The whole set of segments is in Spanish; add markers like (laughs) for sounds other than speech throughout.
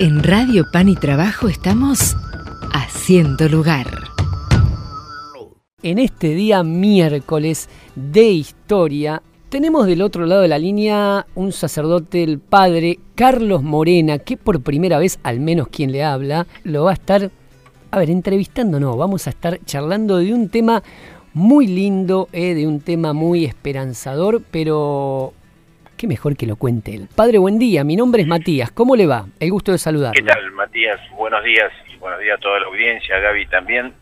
En Radio Pan y Trabajo estamos haciendo lugar. En este día miércoles de historia, tenemos del otro lado de la línea un sacerdote, el padre Carlos Morena, que por primera vez, al menos quien le habla, lo va a estar, a ver, entrevistando, no, vamos a estar charlando de un tema muy lindo, eh, de un tema muy esperanzador, pero qué mejor que lo cuente él. Padre, buen día, mi nombre es Matías, ¿cómo le va? El gusto de saludar. ¿Qué tal, Matías? Buenos días y buenos días a toda la audiencia, Gaby también.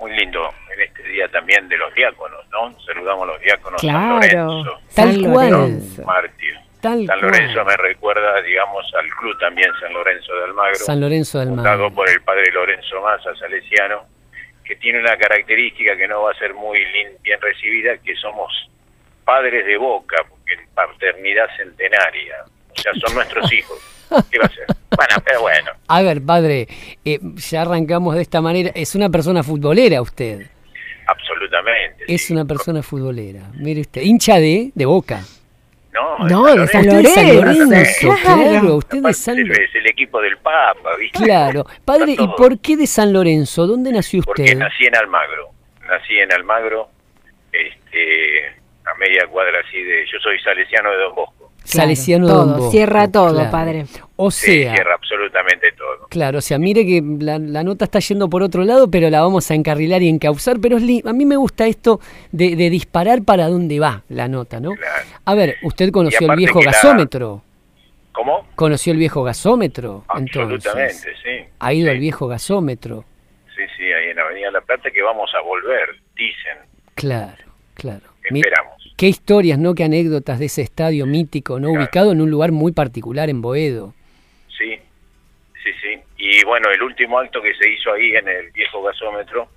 Muy lindo en este día también de los diáconos, ¿no? Saludamos a los diáconos Claro, San Lorenzo, Tal San cual. Lorenzo. mártir. Tal San cual. Lorenzo me recuerda, digamos, al club también San Lorenzo de Almagro, San Lorenzo del fundado Mar. por el padre Lorenzo Massa, salesiano, que tiene una característica que no va a ser muy lin- bien recibida, que somos padres de boca, en paternidad centenaria, o sea, son nuestros hijos. ¿Qué va a ser? Bueno, pero bueno, A ver, padre, eh, ya arrancamos de esta manera. Es una persona futbolera usted. absolutamente. Es sí. una persona futbolera. Mire usted, hincha de, de boca. No, No, de San Usted de San Lorenzo, Lorenzo, claro. Usted de San es, es el equipo del Papa, ¿viste? Claro. Padre, ¿y por qué de San Lorenzo? ¿Dónde nació Porque usted? nací en Almagro. Nací en Almagro, este, media cuadra así de... Yo soy salesiano de Don Bosco. Salesiano todo, Don Bosco, cierra todo, claro. padre. O Sí, sea, cierra absolutamente todo. claro, o sea, mire que la, la nota está yendo por otro lado, pero la vamos a encarrilar y encauzar. Pero es li- a mí me gusta esto de, de disparar para dónde va la nota, ¿no? Claro. A ver, usted conoció el viejo la- gasómetro. ¿Cómo? Conoció el viejo gasómetro, entonces. Absolutamente, sí. Ha ido sí, al viejo gasómetro. Sí, sí, ahí en Avenida La Plata que vamos a volver, dicen. Claro, claro. Esperamos. Qué historias, ¿no? Qué anécdotas de ese estadio mítico, ¿no? Claro. Ubicado en un lugar muy particular en Boedo. Sí, sí, sí. Y bueno, el último acto que se hizo ahí en el viejo gasómetro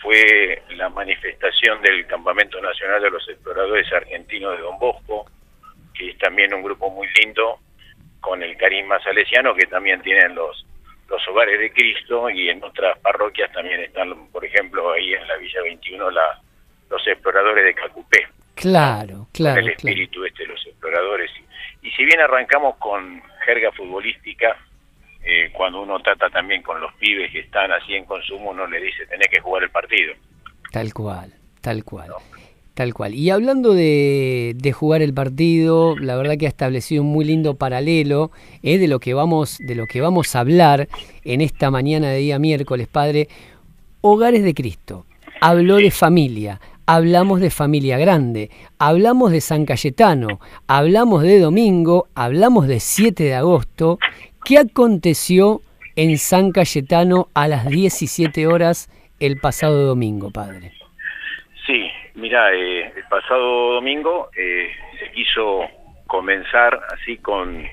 fue la manifestación del Campamento Nacional de los Exploradores Argentinos de Don Bosco, que es también un grupo muy lindo, con el carisma salesiano, que también tienen los, los hogares de Cristo, y en otras parroquias también están, por ejemplo, ahí en la Villa 21, la, los exploradores de Cacupé Claro, claro, el claro. espíritu este de los exploradores. Y si bien arrancamos con jerga futbolística, eh, cuando uno trata también con los pibes que están así en consumo, uno le dice, tenés que jugar el partido. Tal cual, tal cual. Tal cual. Y hablando de, de jugar el partido, la verdad que ha establecido un muy lindo paralelo eh, de lo que vamos, de lo que vamos a hablar en esta mañana de día miércoles, padre. Hogares de Cristo. Habló de familia. Hablamos de familia grande, hablamos de San Cayetano, hablamos de domingo, hablamos de 7 de agosto. ¿Qué aconteció en San Cayetano a las 17 horas el pasado domingo, padre? Sí, mira, eh, el pasado domingo eh, se quiso comenzar así con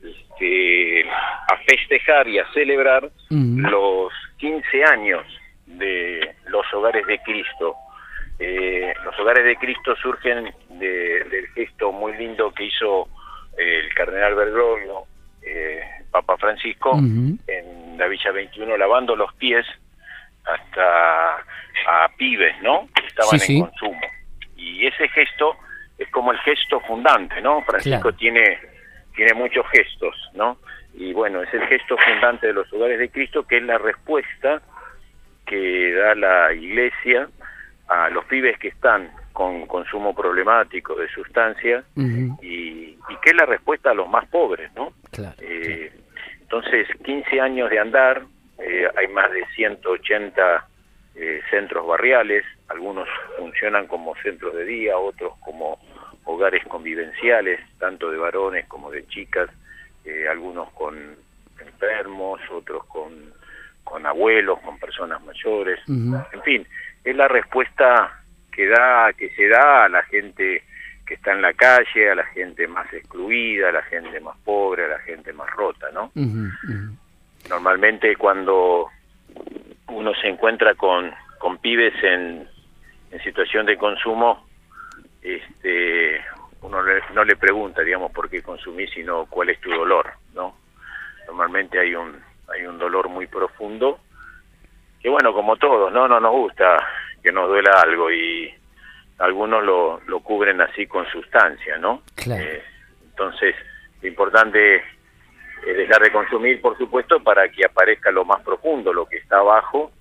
este, a festejar y a celebrar los 15 años de los hogares de Cristo. Eh, los hogares de Cristo surgen de- del gesto muy lindo que hizo eh, el cardenal Bergoglio, eh, Papa Francisco, en la Villa 21, lavando los pies hasta a pibes, ¿no? Que estaban Sí, en sí. consumo. Y ese gesto es como el gesto fundante, ¿no? Francisco Claro. tiene, tiene muchos gestos, ¿no? Y bueno, es el gesto fundante de los hogares de Cristo, que es la respuesta que da la iglesia a los pibes que están con consumo problemático de sustancias y, y que es la respuesta a los más pobres, ¿no? Claro. Eh, entonces, 15 años de andar, eh, hay más de 180 eh, centros barriales, algunos funcionan como centros de día, otros como hogares convivenciales, tanto de varones como de chicas, eh, algunos con enfermos, otros con, con abuelos, con personas mayores, en fin, es la respuesta que da, que se da a la gente que está en la calle, a la gente más excluida, a la gente más pobre, a la gente más rota, ¿no? Normalmente cuando uno se encuentra con, con pibes en, en situación de consumo, este, uno le- no le pregunta, digamos, por qué consumís, sino cuál es tu dolor, ¿no? Normalmente hay un, hay un dolor muy profundo, que bueno, como todos, ¿no? No nos gusta que nos duela algo y algunos lo, lo cubren así con sustancia, ¿no? Claro. Eh, entonces, lo importante dejar de consumir, por supuesto, para que aparezca lo más profundo, lo que está abajo,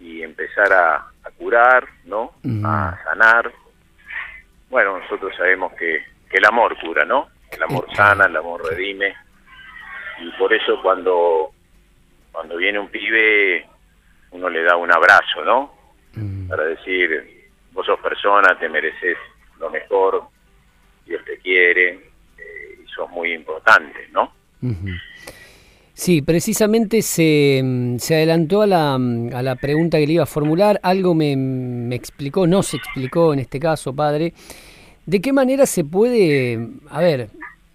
y empezar a, curar, ¿no? A sanar. Bueno, nosotros sabemos que, que el amor cura, ¿no? El amor sana, el amor redime. Y por eso cuando, cuando viene un pibe, uno le da un abrazo, ¿no? Para decir, vos sos persona, te mereces lo mejor, Dios te quiere, eh, y sos muy importante, ¿no? Sí, precisamente se, mm, se adelantó a la, mm, a la, pregunta que le iba a formular, algo me, me, explicó, no se explicó en este caso, padre, de qué manera se puede, a ver,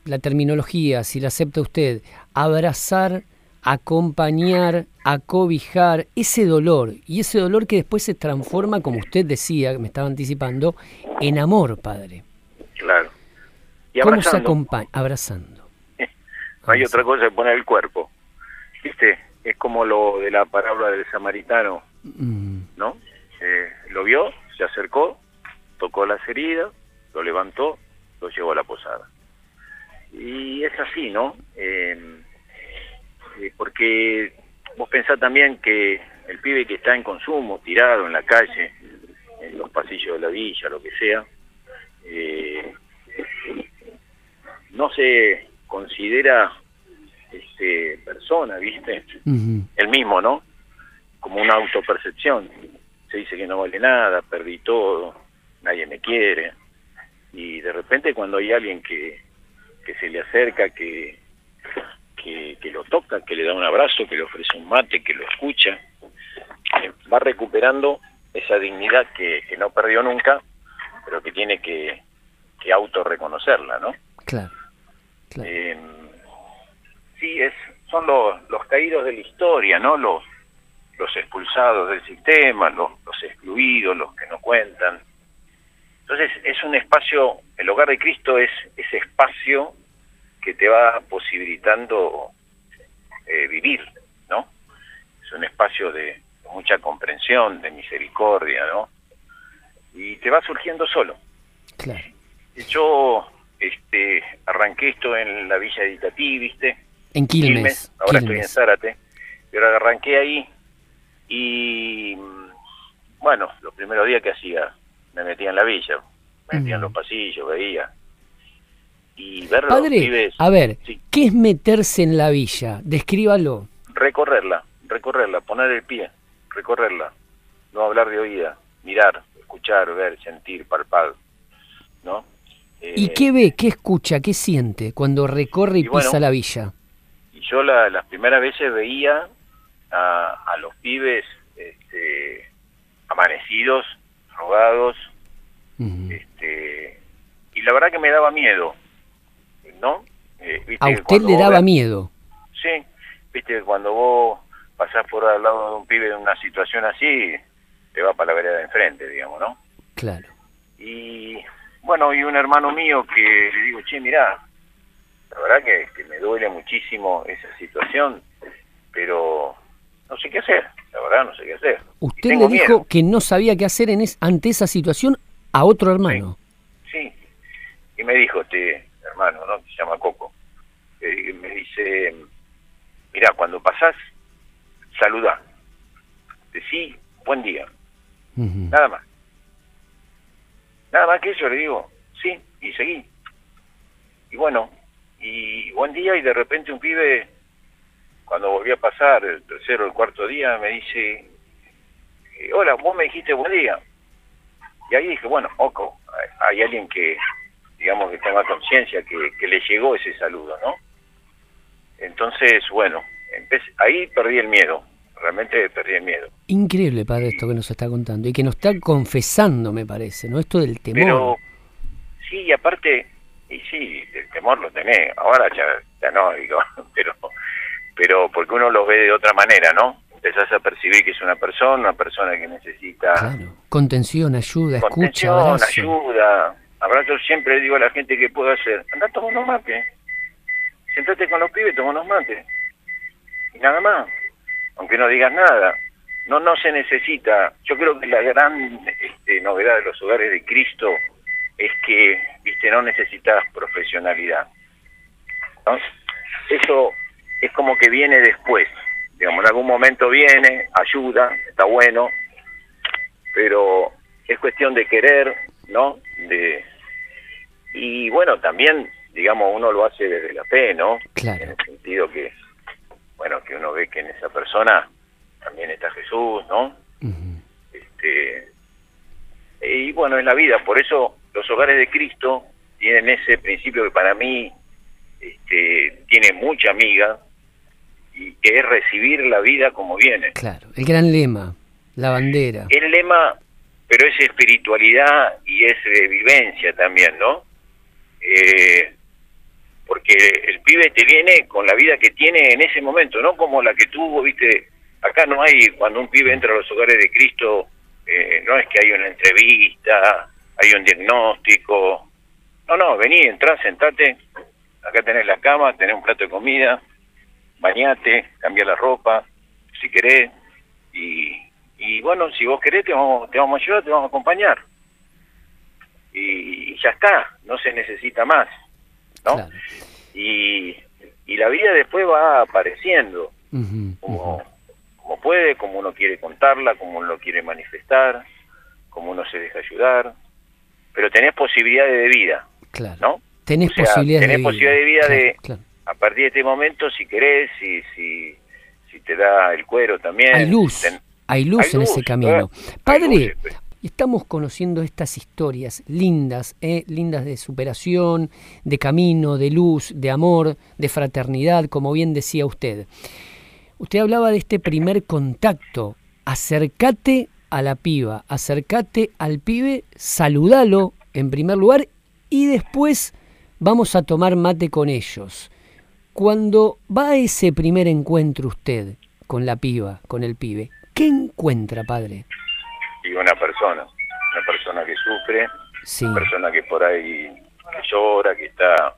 la terminología, si la acepta usted, abrazar, acompañar, acobijar ese dolor, y ese dolor que después se transforma, como usted decía, me estaba anticipando, en amor, padre. Claro. ¿Cómo se acompaña? Abrazando. No (laughs) hay otra cosa que poner el cuerpo. ¿Viste? Es como lo de la palabra del samaritano, mm. ¿no? Eh, lo vio, se acercó, tocó las heridas, lo levantó, lo llevó a la posada. Y es así, ¿no? Eh, eh, porque vos pensás también que el pibe que está en consumo, tirado en la calle, en los pasillos de la villa, lo que sea, no se considera este, persona, ¿viste? El mismo, ¿no? Como una autopercepción. Se dice que no vale nada, perdí todo, nadie me quiere. Y de repente cuando hay alguien que, que se le acerca, que, que, que lo toca, que le da un abrazo, que le ofrece un mate, que lo escucha, eh, va recuperando esa dignidad que, que no perdió nunca, pero que tiene que, que autorreconocerla, ¿no? Claro. Eh, sí, es, son los, los caídos de la historia, ¿no? Los, los expulsados del sistema, los, los excluidos, los que no cuentan. Entonces es un espacio, el hogar de Cristo es ese espacio que te va posibilitando eh, vivir, ¿no? Es un espacio de mucha comprensión, de misericordia, ¿no? Y te va surgiendo solo. Claro. Yo este, arranqué esto en la Villa de Itatí, ¿viste? En Quilmes. ahora estoy en Zárate. Pero arranqué ahí y, bueno, los primeros días que hacía, me metía en la villa, me metía en los pasillos, veía. Y ver Padre, a ver, ¿qué es meterse en la villa? Descríbalo. Recorrerla, recorrerla, poner el pie, recorrerla. No hablar de oída, mirar, escuchar, ver, sentir, palpar, ¿no? ¿Y eh, qué ve, qué escucha, qué siente cuando recorre y, pisa la villa? Y yo las primeras veces veía a, los pibes este, amanecidos, rogados, este, y la verdad que me daba miedo, ¿no? Eh, ¿A usted le daba miedo? Sí, viste, cuando vos pasás por al lado de un pibe en una situación así, te va para la vereda de enfrente, digamos, ¿no? Claro. Y bueno, y un hermano mío que le digo, che, mirá, la verdad que, me duele muchísimo esa situación, pero no sé qué hacer, la verdad no sé qué hacer. Usted le dijo que no sabía qué hacer en ante esa situación a otro hermano. Sí, y me dijo este hermano, ¿no? se llama Coco, eh, me dice, mirá, cuando pasás, saluda, decí buen día, nada más. Nada más que eso le digo, sí, y seguí. Y bueno, y buen día y de repente un pibe, cuando volví a pasar el tercero o el cuarto día, me dice, eh, hola, vos me dijiste buen día. Y ahí dije, bueno, oco, hay alguien que, digamos, que tenga conciencia que, que le llegó ese saludo, ¿no? Entonces, bueno, ahí perdí el miedo realmente perdí el miedo. Increíble, padre, esto que nos está contando y que nos está confesando, me parece, ¿no? Esto del temor. Pero, sí, y aparte, y sí, el temor lo tenés, ahora ya, ya no, (laughs) digo, pero, pero porque uno lo ve de otra manera, ¿no? Empezás a percibir que es una persona, una persona que necesita... Claro, contención, ayuda, contención, escucha, abrazo. ayuda, abrazo, siempre le digo a la gente que puedo hacer, anda, toma unos mates, sentate con los pibes, toma unos mates, y nada más aunque no digas nada. No, no se necesita. Yo creo que la gran este, novedad de los hogares de Cristo es que, viste, no necesitas profesionalidad. Eso es como que viene después. Digamos, en algún momento viene, ayuda, está bueno, pero es cuestión de querer, ¿no? De y bueno, también, digamos, uno lo hace desde la fe, ¿no? Claro. En el sentido que, bueno, que uno ve que en esa persona también está Jesús, ¿no? Este y bueno, en la vida, por eso los hogares de Cristo tienen ese principio que para mí este, tiene mucha amiga y que es recibir la vida como viene. Claro, el gran lema, la bandera. El lema, pero es espiritualidad y es vivencia también, ¿no? Eh, porque el pibe te viene con la vida que tiene en ese momento, no como la que tuvo, viste, acá no hay, cuando un pibe entra a los hogares de Cristo, eh, no es que hay una entrevista, hay un diagnóstico. No, no, vení, entrá, sentate, acá tenés la cama, tenés un plato de comida, bañate, cambia la ropa, si querés, y, y bueno, si vos querés te vamos, te vamos a ayudar, te vamos a acompañar. Y, ya está, no se necesita más, ¿no? Y, y la vida después va apareciendo, como, como puede, como uno quiere contarla, como uno lo quiere manifestar, como uno se deja ayudar, pero tenés posibilidades de vida, claro. ¿no? Tenés posibilidades tenés de posibilidad de vida Claro, de, claro. a partir de este momento, si querés, si, si, si te da el cuero también. Hay luz, ten- hay luz hay en luz, ese camino. Padre, luces, pues. estamos conociendo estas historias lindas, ¿eh? lindas de superación, de camino, de luz, de amor, de fraternidad, como bien decía usted. Usted hablaba de este primer contacto. Acercate a la piba, acercate al pibe, saludalo en primer lugar y después vamos a tomar mate con ellos. Cuando va a ese primer encuentro usted con la piba, con el pibe, ¿qué encuentra, padre? Y una persona, una persona que sufre, Sí. una persona que por ahí que llora, que está,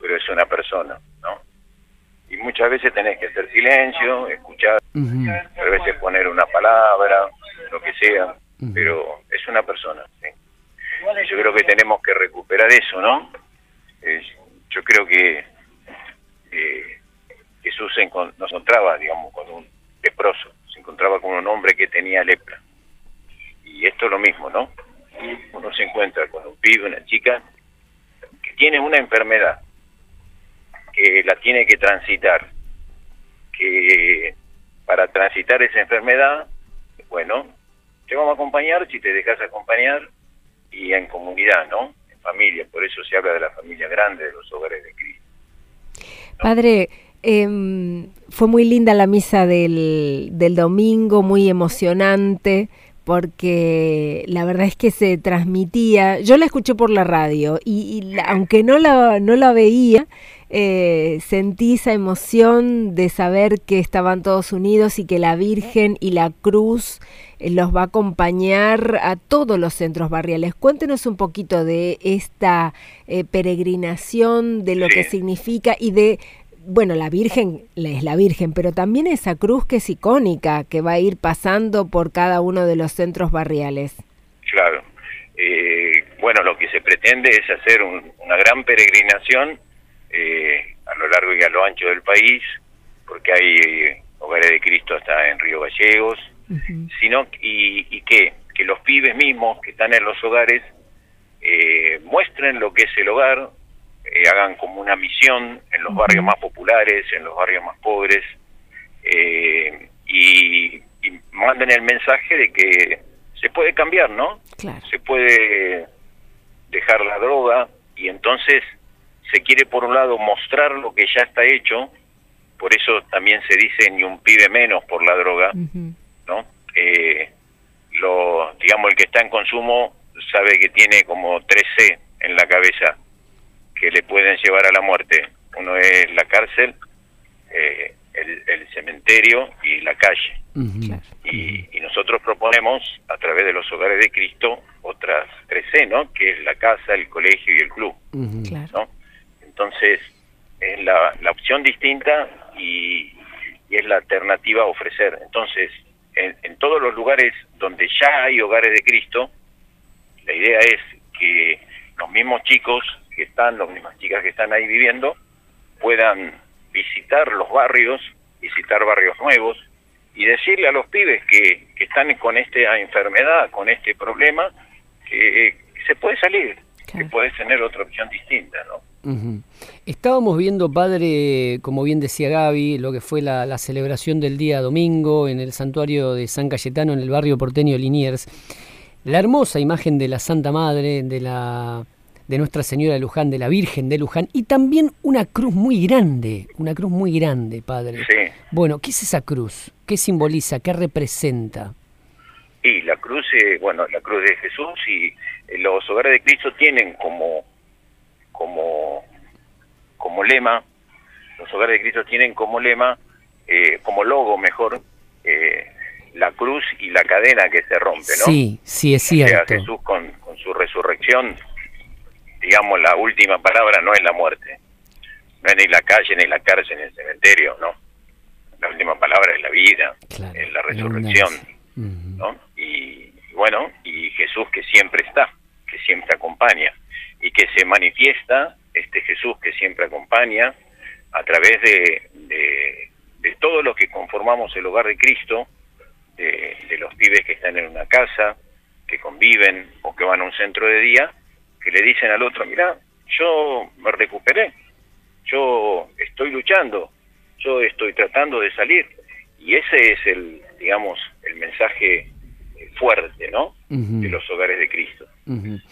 pero es una persona, ¿no? Y muchas veces tenés que hacer silencio, escuchar, a veces poner una palabra, lo que sea, pero es una persona, ¿sí? Y yo creo que tenemos que recuperar eso, ¿no? Eh, yo creo que eh, Jesús se encon- nos encontraba, digamos, con un leproso, se encontraba con un hombre que tenía lepra. Y esto es lo mismo, ¿no? Uno se encuentra con un pibe, una chica, que tiene una enfermedad, que la tiene que transitar, que para transitar esa enfermedad, bueno, te vamos a acompañar si te dejas acompañar y en comunidad, ¿no? En familia, por eso se habla de la familia grande, de los hogares de Cristo. Padre, em, fue muy linda la misa del, del domingo, muy emocionante, porque la verdad es que se transmitía, yo la escuché por la radio y, aunque no la, no la veía, eh, sentí esa emoción de saber que estaban todos unidos y que la Virgen y la Cruz eh, los va a acompañar a todos los centros barriales. Cuéntenos un poquito de esta eh, peregrinación, de lo que significa y de, bueno, la Virgen es la Virgen, pero también esa cruz que es icónica, que va a ir pasando por cada uno de los centros barriales. Claro. Eh, bueno, lo que se pretende es hacer un- una gran peregrinación eh, a lo largo y a lo ancho del país, porque hay eh, hogares de Cristo hasta en Río Gallegos, sino y, y que, que los pibes mismos que están en los hogares eh, muestren lo que es el hogar, eh, hagan como una misión en los barrios más populares, en los barrios más pobres, eh, y, y manden el mensaje de que se puede cambiar, ¿no? Claro. Se puede dejar la droga y entonces se quiere por un lado mostrar lo que ya está hecho, por eso también se dice ni un pibe menos por la droga. ¿no? Eh, lo, digamos, el que está en consumo sabe que tiene como 3C en la cabeza que le pueden llevar a la muerte. Uno es la cárcel, eh, el, el cementerio y la calle. Y, y nosotros proponemos, a través de los hogares de Cristo, otras 3C, ¿no? Que es la casa, el colegio y el club, Ujú. Claro. ¿no? Entonces, es la, la opción distinta y, y es la alternativa a ofrecer. Entonces, en, en todos los lugares donde ya hay hogares de Cristo, la idea es que los mismos chicos que están, las mismas chicas que están ahí viviendo, puedan visitar los barrios, visitar barrios nuevos y decirle a los pibes que, que están con esta enfermedad, con este problema, que, se puede salir, que puedes tener otra opción distinta, ¿no? Estábamos viendo, padre, como bien decía Gaby, lo que fue la, celebración del día domingo en el santuario de San Cayetano, en el barrio porteño Liniers. La hermosa imagen de la Santa Madre, de la de Nuestra Señora de Luján, de la Virgen de Luján, y también una cruz muy grande, una cruz muy grande, padre. Sí. Bueno, ¿qué es esa cruz? ¿Qué simboliza? ¿Qué representa? Y la cruz, eh, bueno, la cruz de Jesús y eh, los hogares de Cristo tienen como, como, como lema, los hogares de Cristo tienen como lema, eh, como logo mejor, la cruz y la cadena que se rompe, ¿no? Sí, sí, es cierto. O sea, Jesús con, con su resurrección digamos, la última palabra no es la muerte, no es ni la calle, ni la cárcel, ni el cementerio, no. La última palabra es la vida, es la resurrección, ¿no? Y, bueno, y Jesús que siempre está, que siempre acompaña, y que se manifiesta, este Jesús que siempre acompaña, a través de, de, de todo lo que conformamos el hogar de Cristo, de, de los pibes que están en una casa, que conviven o que van a un centro de día, que le dicen al otro, mira, yo me recuperé, yo estoy luchando, yo estoy tratando de salir. Y ese es el, digamos, el mensaje fuerte, ¿no? De los hogares de Cristo.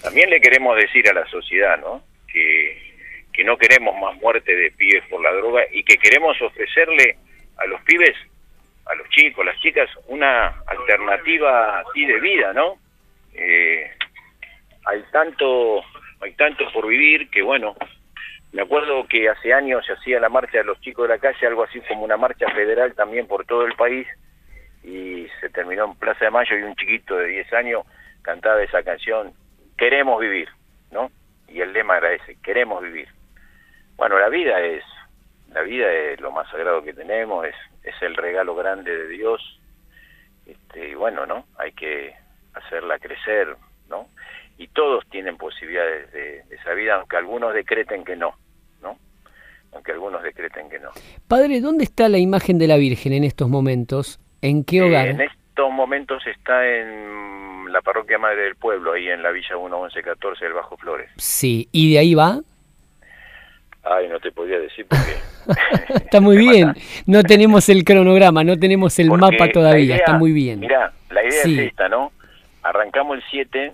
También le queremos decir a la sociedad, ¿no? Que, que no queremos más muerte de pibes por la droga y que queremos ofrecerle a los pibes, a los chicos, las chicas, una alternativa así de vida, ¿no? Eh, hay tanto, hay tanto por vivir que bueno, me acuerdo que hace años se hacía la marcha de los chicos de la calle, algo así como una marcha federal también por todo el país, y se terminó en Plaza de Mayo y un chiquito de 10 años cantaba esa canción, queremos vivir, ¿no? Y el lema era ese, queremos vivir. Bueno, la vida es, la vida es lo más sagrado que tenemos, es, es el regalo grande de Dios, este, y bueno, ¿no? Hay que hacerla crecer, ¿no? Y todos tienen posibilidades de, esa vida, aunque algunos decreten que no, ¿no? Aunque algunos decreten que no. Padre, ¿dónde está la imagen de la Virgen en estos momentos? ¿En qué eh, hogar? en estos momentos está en la parroquia Madre del Pueblo, ahí en la Villa 1114 del Bajo Flores. Sí, ¿y de ahí va? Ay, no te podía decir porque... (laughs) está muy (laughs) bien, no tenemos el cronograma, no tenemos el mapa todavía, está muy bien. Mira, la idea es esta, ¿no? Arrancamos el 7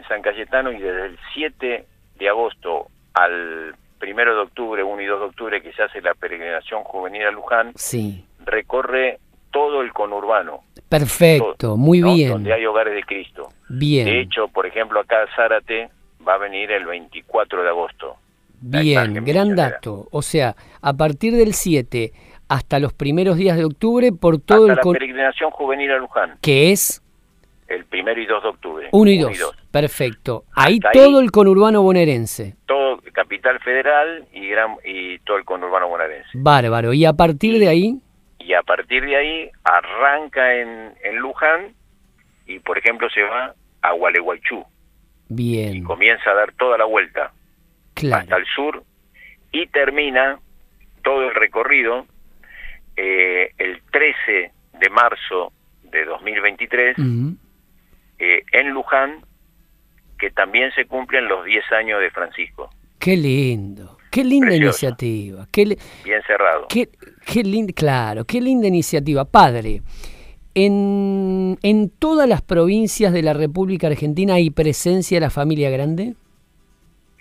en San Cayetano y desde el 7 de agosto al primero de octubre, 1 y 2 de octubre, que se hace la peregrinación juvenil a Luján, sí. recorre todo el conurbano. Perfecto, muy bien. Donde hay hogares de Cristo. Bien. De hecho, por ejemplo, acá Zárate va a venir el 24 de agosto. Bien, gran dato. O sea, a partir del 7 hasta los primeros días de octubre por todo el... la peregrinación juvenil a Luján. ¿Qué es? El primero y 2 de octubre. 1 y 2, perfecto. Ahí todo el conurbano bonaerense. Todo Capital Federal y, gran, y todo el conurbano bonaerense. Bárbaro. ¿Y a partir de ahí? Y a partir de ahí arranca en, en Luján y, por ejemplo, se va a Gualeguaychú. Bien. Y comienza a dar toda la vuelta claro. hasta el sur y termina todo el recorrido eh, el 13 de marzo de 2023 eh, en Luján, que también se cumplen los 10 años de Francisco. Qué lindo, qué linda iniciativa. Qué Bien cerrado. Qué, qué lindo, claro, qué linda iniciativa. Padre, en, ¿en todas las provincias de la República Argentina hay presencia de la familia grande?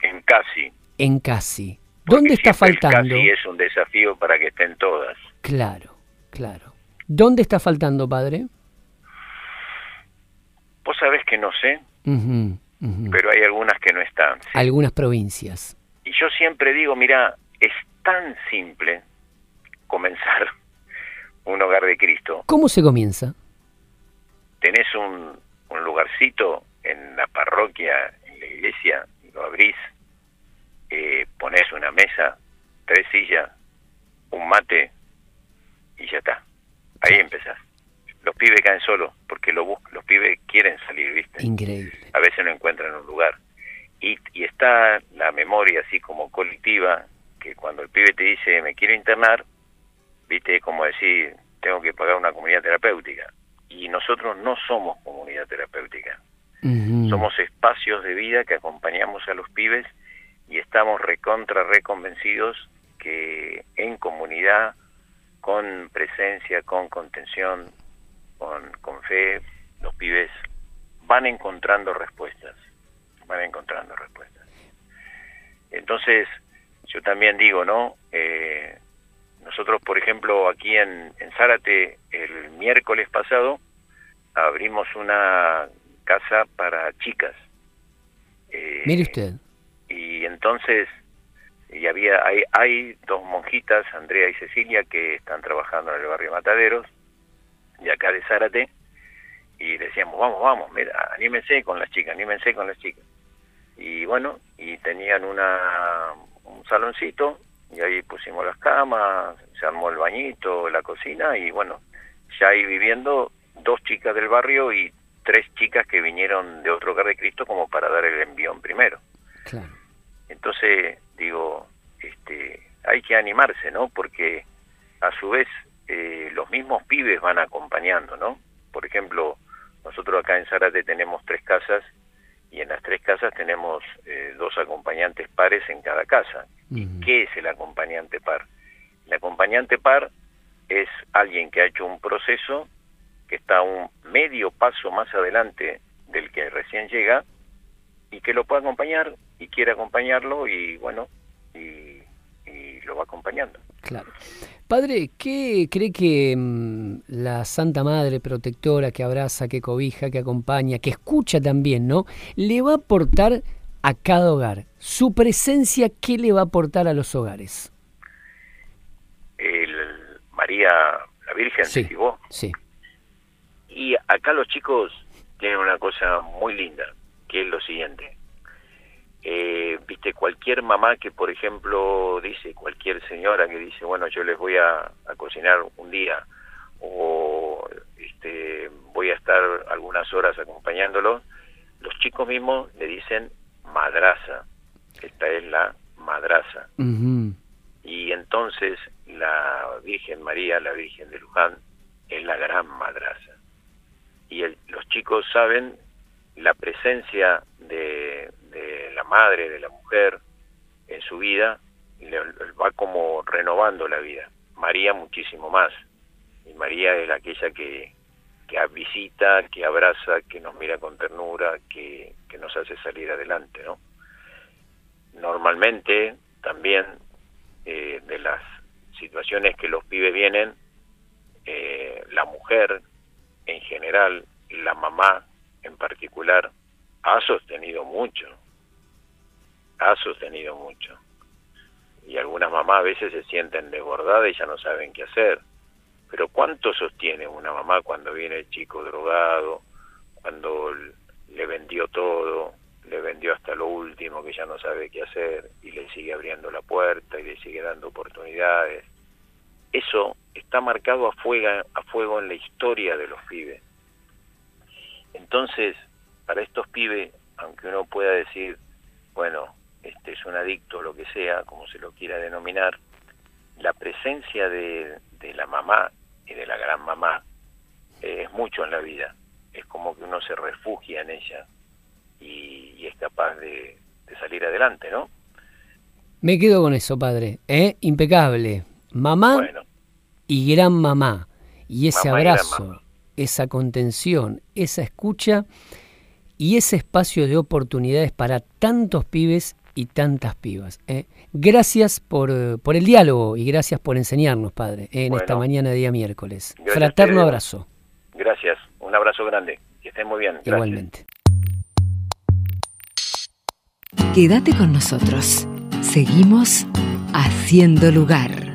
En casi. En casi. ¿Dónde está faltando? Casi es un desafío para que estén todas. Claro, claro. ¿Dónde está faltando, padre? Vos sabés que no sé, pero hay algunas que no están. Algunas provincias. Y yo siempre digo, mira, es tan simple comenzar (laughs) un hogar de Cristo. ¿Cómo se comienza? Tenés un, un lugarcito en la parroquia, en la iglesia, lo abrís, eh, pones una mesa, tres sillas, un mate y ya está. Ahí empezás los pibes caen solos porque lo los pibes quieren salir, ¿viste? Increíble. A veces no encuentran un lugar. Y, y está la memoria así como colectiva, que cuando el pibe te dice, me quiero internar, viste, como decir, tengo que pagar una comunidad terapéutica. Y nosotros no somos comunidad terapéutica. Somos espacios de vida que acompañamos a los pibes y estamos recontra, reconvencidos que en comunidad, con presencia, con contención, con, con fe, los pibes van encontrando respuestas, van encontrando respuestas. Entonces, yo también digo, ¿no? Eh, nosotros, por ejemplo, aquí en, en Zárate, el miércoles pasado, abrimos una casa para chicas. Eh, Mire usted. Y entonces, y había hay, hay dos monjitas, Andrea y Cecilia, que están trabajando en el barrio Mataderos, de acá de Zárate, y decíamos, vamos, vamos, mira, anímense con las chicas, anímense con las chicas. Y bueno, y tenían una un saloncito, y ahí pusimos las camas, se armó el bañito, la cocina, y bueno, ya ahí viviendo dos chicas del barrio y tres chicas que vinieron de otro hogar de Cristo como para dar el envión primero. Entonces, digo, este, hay que animarse, ¿no? Porque a su vez eh, los mismos pibes van acompañando, ¿no? Por ejemplo, nosotros acá en Zárate tenemos tres casas y en las tres casas tenemos eh, dos acompañantes pares en cada casa. ¿Qué es el acompañante par? El acompañante par es alguien que ha hecho un proceso que está un medio paso más adelante del que recién llega y que lo puede acompañar y quiere acompañarlo y bueno, y, lo va acompañando. Claro. Padre, ¿qué cree que mm, la Santa Madre protectora que abraza, que cobija, que acompaña, que escucha también, ¿no? Le va a aportar a cada hogar? Su presencia, ¿qué le va a aportar a los hogares? El, María, la Virgen, sí, vos. Sí. Y acá los chicos tienen una cosa muy linda, que es lo siguiente. Eh, viste, cualquier mamá que, por ejemplo, dice, cualquier señora que dice, bueno, yo les voy a, cocinar un día o este, voy a estar algunas horas acompañándolos, los chicos mismos le dicen madraza. Esta es la madraza. Y entonces la Virgen María, la Virgen de Luján, es la gran madraza y los chicos saben la presencia de, la madre, de la mujer en su vida, le, va como renovando la vida. María muchísimo más. Y María es aquella que, que visita, que abraza, que nos mira con ternura, que, que nos hace salir adelante, ¿no? Normalmente también eh, de las situaciones que los pibes vienen, eh, la mujer en general, la mamá en particular, ha sostenido mucho, ha sostenido mucho. Y algunas mamás a veces se sienten desbordadas y ya no saben qué hacer. Pero ¿cuánto sostiene una mamá cuando viene el chico drogado, cuando le vendió todo, le vendió hasta lo último que ya no sabe qué hacer y le sigue abriendo la puerta y le sigue dando oportunidades? Eso está marcado a fuego, a fuego en la historia de los pibes. Entonces, para estos pibes, aunque uno pueda decir, bueno, este es un adicto o lo que sea, como se lo quiera denominar, la presencia de, la mamá y de la gran mamá es mucho en la vida. Es como que uno se refugia en ella y, es capaz de, salir adelante, ¿no? Me quedo con eso, padre. ¿eh? Impecable. Mamá y gran mamá. Y ese abrazo, esa contención, esa escucha y ese espacio de oportunidades para tantos pibes y tantas pibas. ¿eh? Gracias por, por, el diálogo y gracias por enseñarnos, Padre, en esta mañana de día miércoles. Fraterno abrazo. Gracias, un abrazo grande. Que estén muy bien. Igualmente. Quédate con nosotros. Seguimos haciendo lugar.